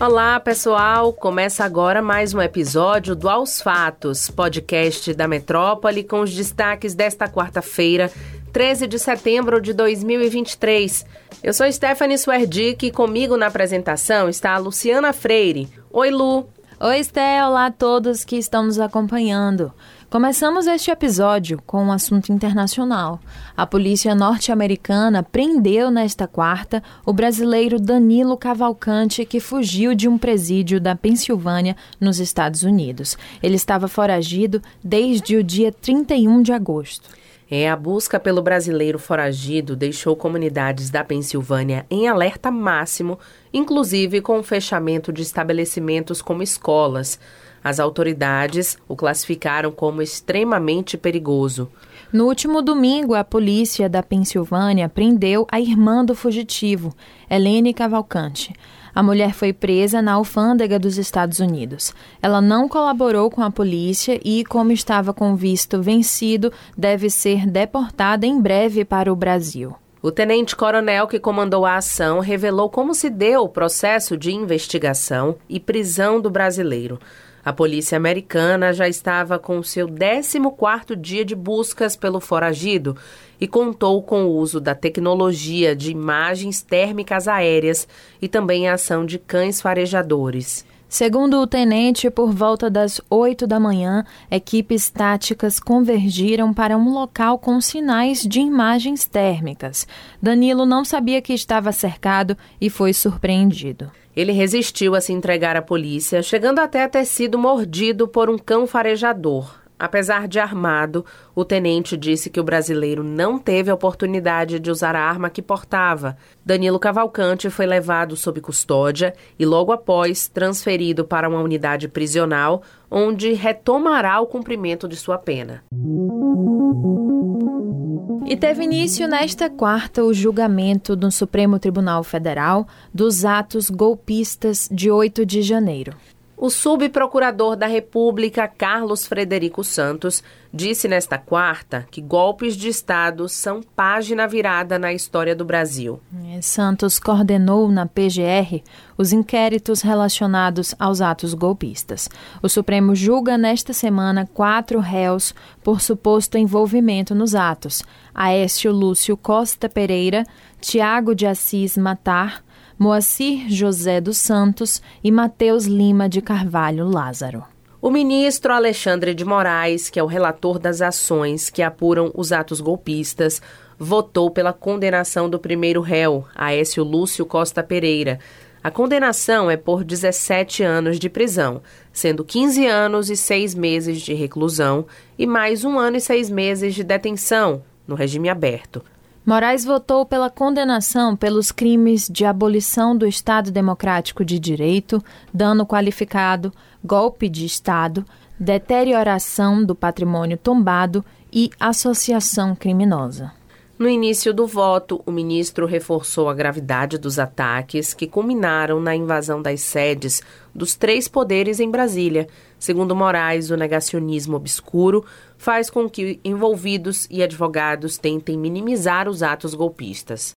Olá, pessoal! Começa agora mais um episódio do Aos Fatos, podcast da Metrópole, com os destaques desta quarta-feira, 13 de setembro de 2023. Eu sou Stephanie Swerdick e comigo na apresentação está a Luciana Freire. Oi, Lu! Oi, Esté! Olá a todos que estão nos acompanhando. Começamos este episódio com um assunto internacional. A polícia norte-americana prendeu nesta quarta o brasileiro Danilo Cavalcante, que fugiu de um presídio da Pensilvânia, nos Estados Unidos. Ele estava foragido desde o dia 31 de agosto. É, a busca pelo brasileiro foragido deixou comunidades da Pensilvânia em alerta máximo, inclusive com o fechamento de estabelecimentos como escolas. As autoridades o classificaram como extremamente perigoso. No último domingo, a polícia da Pensilvânia prendeu a irmã do fugitivo, Helene Cavalcante. A mulher foi presa na alfândega dos Estados Unidos. Ela não colaborou com a polícia e, como estava com visto vencido, deve ser deportada em breve para o Brasil. O tenente-coronel que comandou a ação revelou como se deu o processo de investigação e prisão do brasileiro. A polícia americana já estava com seu 14º dia de buscas pelo foragido e contou com o uso da tecnologia de imagens térmicas aéreas e também a ação de cães farejadores. Segundo o tenente, por volta das 8 da manhã, equipes táticas convergiram para um local com sinais de imagens térmicas. Danilo não sabia que estava cercado e foi surpreendido. Ele resistiu a se entregar à polícia, chegando até a ter sido mordido por um cão farejador. Apesar de armado, o tenente disse que o brasileiro não teve a oportunidade de usar a arma que portava. Danilo Cavalcante foi levado sob custódia e, logo após, transferido para uma unidade prisional, onde retomará o cumprimento de sua pena. E teve início nesta quarta o julgamento do Supremo Tribunal Federal dos atos golpistas de 8 de janeiro. O subprocurador da República, Carlos Frederico Santos, disse nesta quarta que golpes de Estado são página virada na história do Brasil. É, Santos coordenou na PGR os inquéritos relacionados aos atos golpistas. O Supremo julga nesta semana quatro réus por suposto envolvimento nos atos: Aécio Lúcio Costa Pereira, Tiago de Assis Matar. Moacir José dos Santos e Mateus Lima de Carvalho Lázaro. O ministro Alexandre de Moraes, que é o relator das ações que apuram os atos golpistas, votou pela condenação do primeiro réu, Aécio Lúcio Costa Pereira. A condenação é por 17 anos de prisão, sendo 15 anos e 6 meses de reclusão e mais um ano e seis meses de detenção no regime aberto. Moraes votou pela condenação pelos crimes de abolição do Estado Democrático de Direito, dano qualificado, golpe de Estado, deterioração do patrimônio tombado e associação criminosa. No início do voto, o ministro reforçou a gravidade dos ataques que culminaram na invasão das sedes dos três poderes em Brasília. Segundo Moraes, o negacionismo obscuro faz com que envolvidos e advogados tentem minimizar os atos golpistas.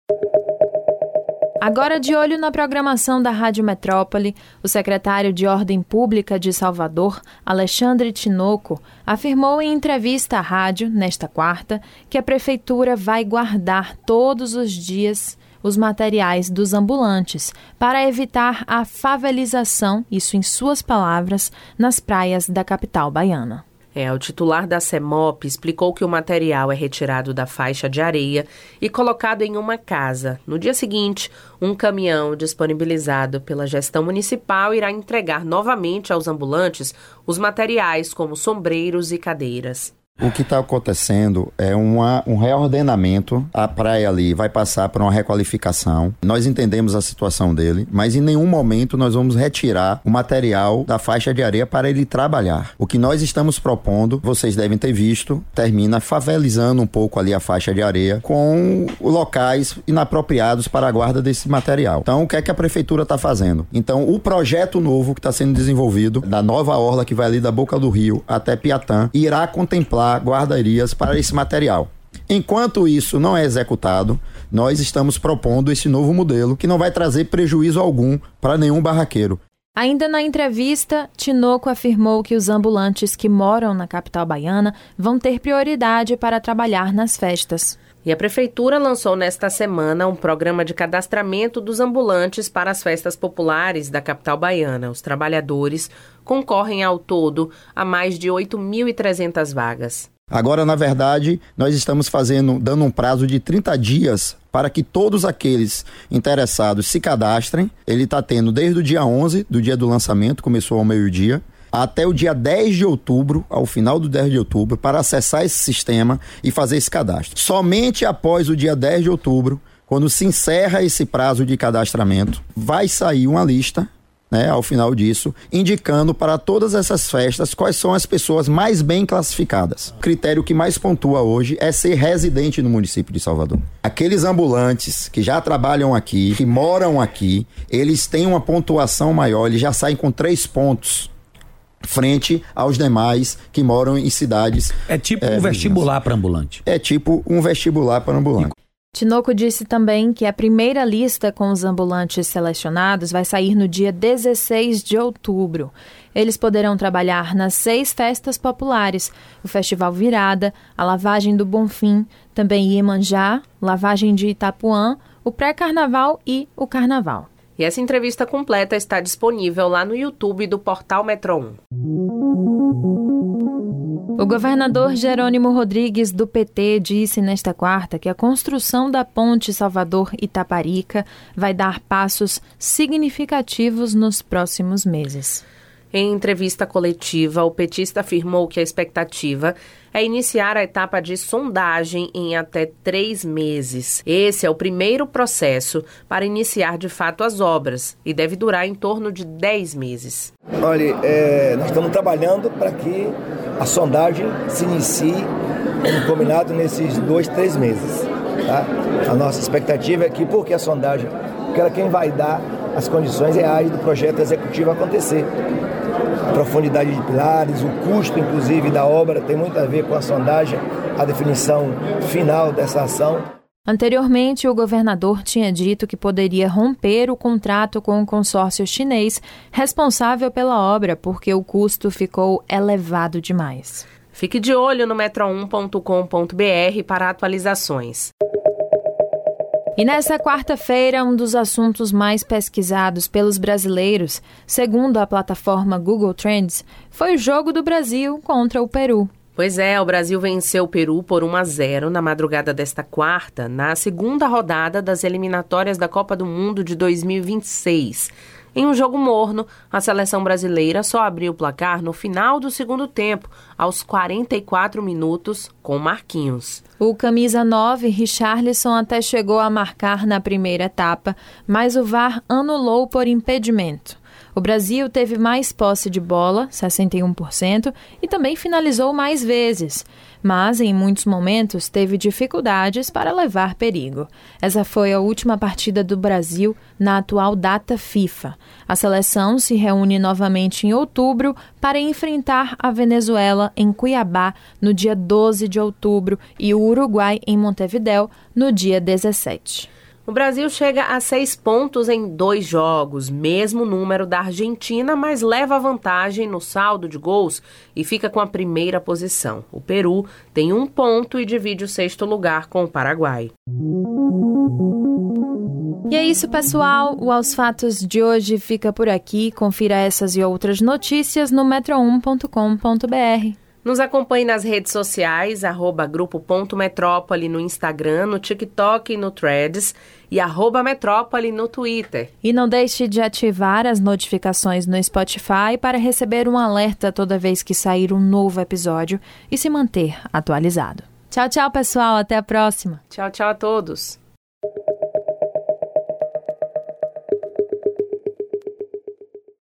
Agora, de olho na programação da Rádio Metrópole, o secretário de Ordem Pública de Salvador, Alexandre Tinoco, afirmou em entrevista à rádio, nesta quarta, que a Prefeitura vai guardar todos os dias os materiais dos ambulantes para evitar a favelização, isso em suas palavras, nas praias da capital baiana. É, o titular da CEMOP explicou que o material é retirado da faixa de areia e colocado em uma casa. No dia seguinte, um caminhão disponibilizado pela gestão municipal irá entregar novamente aos ambulantes os materiais como sombreiros e cadeiras. O que está acontecendo é uma, um reordenamento. A praia ali vai passar por uma requalificação. Nós entendemos a situação dele, mas em nenhum momento nós vamos retirar o material da faixa de areia para ele trabalhar. O que nós estamos propondo, vocês devem ter visto, termina favelizando um pouco ali a faixa de areia com locais inapropriados para a guarda desse material. Então, o que é que a prefeitura está fazendo? Então, o projeto novo que está sendo desenvolvido da nova orla que vai ali da boca do rio até Piatã irá contemplar guardarias para esse material. Enquanto isso não é executado, nós estamos propondo esse novo modelo que não vai trazer prejuízo algum para nenhum barraqueiro. Ainda na entrevista, Tinoco afirmou que os ambulantes que moram na capital baiana vão ter prioridade para trabalhar nas festas. E a Prefeitura lançou nesta semana um programa de cadastramento dos ambulantes para as festas populares da capital baiana. Os trabalhadores concorrem ao todo a mais de 8.300 vagas. Agora, na verdade, nós estamos fazendo, dando um prazo de 30 dias para que todos aqueles interessados se cadastrem. Ele está tendo desde o dia 11, do dia do lançamento, começou ao meio-dia, até o dia 10 de outubro, ao final do 10 de outubro, para acessar esse sistema e fazer esse cadastro. Somente após o dia 10 de outubro, quando se encerra esse prazo de cadastramento, vai sair uma lista né, ao final disso, indicando para todas essas festas quais são as pessoas mais bem classificadas. O critério que mais pontua hoje é ser residente no município de Salvador. Aqueles ambulantes que já trabalham aqui, que moram aqui, eles têm uma pontuação maior, eles já saem com três pontos frente aos demais que moram em cidades. É tipo é, um vestibular para ambulante. É tipo um vestibular para ambulante. Tinoco disse também que a primeira lista com os ambulantes selecionados vai sair no dia 16 de outubro. Eles poderão trabalhar nas seis festas populares: o Festival Virada, a Lavagem do Bonfim, também Iemanjá, Lavagem de Itapuã, o Pré-Carnaval e o Carnaval. E essa entrevista completa está disponível lá no YouTube do portal Metro 1. O governador Jerônimo Rodrigues, do PT, disse nesta quarta que a construção da ponte Salvador-Itaparica vai dar passos significativos nos próximos meses. Em entrevista coletiva, o petista afirmou que a expectativa é iniciar a etapa de sondagem em até três meses. Esse é o primeiro processo para iniciar de fato as obras e deve durar em torno de dez meses. Olha, é, nós estamos trabalhando para que a sondagem se inicie como combinado nesses dois, três meses. Tá? A nossa expectativa é que, porque a sondagem, porque ela é quem vai dar as condições reais do projeto executivo acontecer a profundidade de pilares, o custo, inclusive, da obra tem muito a ver com a sondagem, a definição final dessa ação. Anteriormente, o governador tinha dito que poderia romper o contrato com o consórcio chinês responsável pela obra porque o custo ficou elevado demais. Fique de olho no metro1.com.br para atualizações. E nessa quarta-feira, um dos assuntos mais pesquisados pelos brasileiros, segundo a plataforma Google Trends, foi o jogo do Brasil contra o Peru. Pois é, o Brasil venceu o Peru por 1 a 0 na madrugada desta quarta, na segunda rodada das eliminatórias da Copa do Mundo de 2026. Em um jogo morno, a seleção brasileira só abriu o placar no final do segundo tempo, aos 44 minutos, com Marquinhos. O camisa 9, Richarlison, até chegou a marcar na primeira etapa, mas o VAR anulou por impedimento. O Brasil teve mais posse de bola, 61%, e também finalizou mais vezes, mas em muitos momentos teve dificuldades para levar perigo. Essa foi a última partida do Brasil na atual data FIFA. A seleção se reúne novamente em outubro para enfrentar a Venezuela em Cuiabá no dia 12 de outubro e o Uruguai em Montevidéu no dia 17. O Brasil chega a seis pontos em dois jogos, mesmo número da Argentina, mas leva vantagem no saldo de gols e fica com a primeira posição. O Peru tem um ponto e divide o sexto lugar com o Paraguai. E é isso, pessoal. O Aos Fatos de hoje fica por aqui. Confira essas e outras notícias no metro1.com.br. Nos acompanhe nas redes sociais, arroba grupo.metrópole no Instagram, no TikTok e no Threads e arroba Metrópole no Twitter. E não deixe de ativar as notificações no Spotify para receber um alerta toda vez que sair um novo episódio e se manter atualizado. Tchau, tchau, pessoal. Até a próxima. Tchau, tchau a todos.